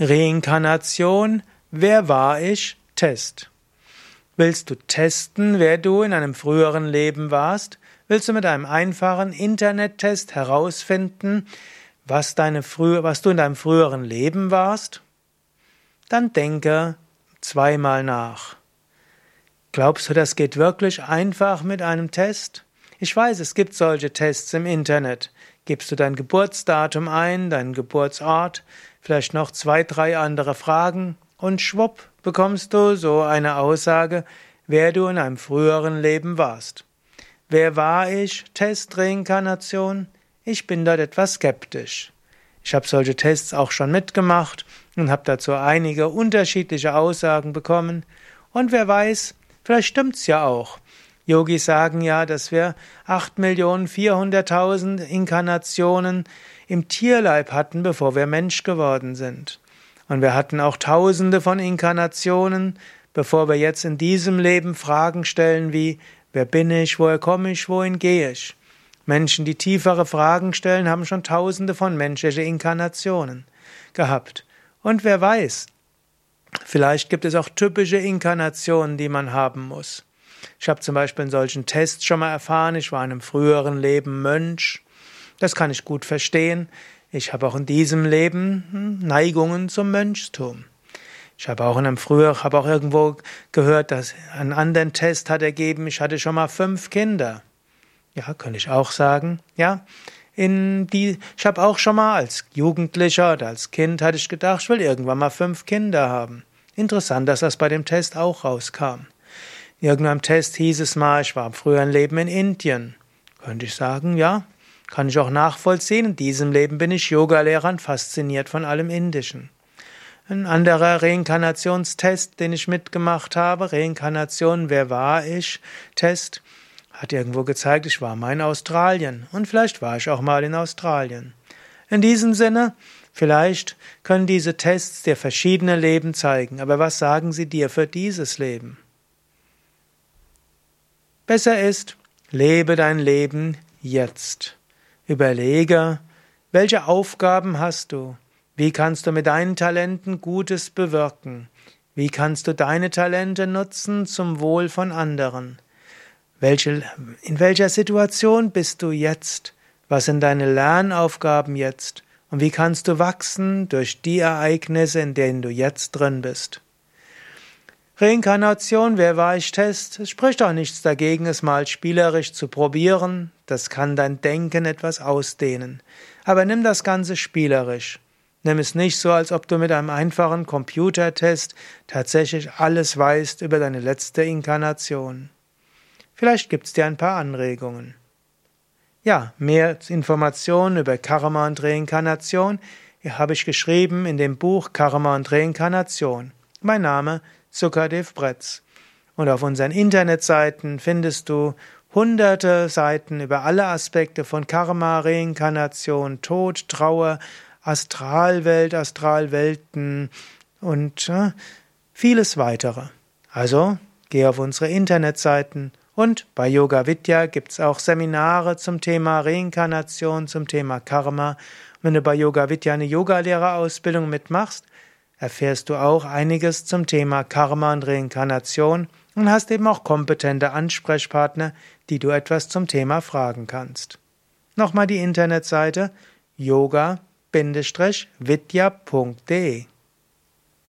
Reinkarnation, wer war ich? Test. Willst du testen, wer du in einem früheren Leben warst? Willst du mit einem einfachen Internettest herausfinden, was, deine frühe, was du in deinem früheren Leben warst? Dann denke zweimal nach. Glaubst du, das geht wirklich einfach mit einem Test? Ich weiß, es gibt solche Tests im Internet. Gibst du dein Geburtsdatum ein, deinen Geburtsort, vielleicht noch zwei, drei andere Fragen und schwupp bekommst du so eine Aussage, wer du in einem früheren Leben warst. Wer war ich? Test Reinkarnation? Ich bin dort etwas skeptisch. Ich habe solche Tests auch schon mitgemacht und habe dazu einige unterschiedliche Aussagen bekommen. Und wer weiß, vielleicht stimmt's ja auch. Yogis sagen ja, dass wir 8.400.000 Inkarnationen im Tierleib hatten, bevor wir Mensch geworden sind. Und wir hatten auch Tausende von Inkarnationen, bevor wir jetzt in diesem Leben Fragen stellen wie, wer bin ich, woher komme ich, wohin gehe ich? Menschen, die tiefere Fragen stellen, haben schon Tausende von menschlichen Inkarnationen gehabt. Und wer weiß, vielleicht gibt es auch typische Inkarnationen, die man haben muss. Ich habe zum Beispiel in solchen Tests schon mal erfahren, ich war in einem früheren Leben Mönch. Das kann ich gut verstehen. Ich habe auch in diesem Leben hm, Neigungen zum Mönchstum. Ich habe auch in einem früher, habe auch irgendwo gehört, dass ein anderen Test hat ergeben, ich hatte schon mal fünf Kinder. Ja, könnte ich auch sagen. Ja, in die, ich habe auch schon mal als Jugendlicher oder als Kind hatte ich gedacht, ich will irgendwann mal fünf Kinder haben. Interessant, dass das bei dem Test auch rauskam. In irgendeinem Test hieß es mal, ich war im früheren Leben in Indien. Könnte ich sagen, ja, kann ich auch nachvollziehen. In diesem Leben bin ich Yogalehrer und fasziniert von allem Indischen. Ein anderer Reinkarnationstest, den ich mitgemacht habe, Reinkarnation, wer war ich? Test, hat irgendwo gezeigt, ich war mal in Australien und vielleicht war ich auch mal in Australien. In diesem Sinne, vielleicht können diese Tests dir verschiedene Leben zeigen, aber was sagen sie dir für dieses Leben? Besser ist, lebe dein Leben jetzt. Überlege, welche Aufgaben hast du? Wie kannst du mit deinen Talenten Gutes bewirken? Wie kannst du deine Talente nutzen zum Wohl von anderen? Welche, in welcher Situation bist du jetzt? Was sind deine Lernaufgaben jetzt? Und wie kannst du wachsen durch die Ereignisse, in denen du jetzt drin bist? Reinkarnation, wer war ich Test? Es spricht auch nichts dagegen, es mal spielerisch zu probieren. Das kann dein Denken etwas ausdehnen. Aber nimm das Ganze spielerisch. Nimm es nicht so, als ob du mit einem einfachen Computertest tatsächlich alles weißt über deine letzte Inkarnation. Vielleicht gibt's dir ein paar Anregungen. Ja, mehr Informationen über Karma und Reinkarnation habe ich geschrieben in dem Buch Karma und Reinkarnation. Mein Name Sukadev Bretz. Und auf unseren Internetseiten findest du hunderte Seiten über alle Aspekte von Karma, Reinkarnation, Tod, Trauer, Astralwelt, Astralwelten und äh, vieles weitere. Also geh auf unsere Internetseiten und bei Yoga Vidya gibt's auch Seminare zum Thema Reinkarnation, zum Thema Karma. Wenn du bei Yoga Vidya eine Yogalehrerausbildung mitmachst, erfährst du auch einiges zum Thema Karma und Reinkarnation und hast eben auch kompetente Ansprechpartner, die du etwas zum Thema fragen kannst. Nochmal die Internetseite yoga-vidya.de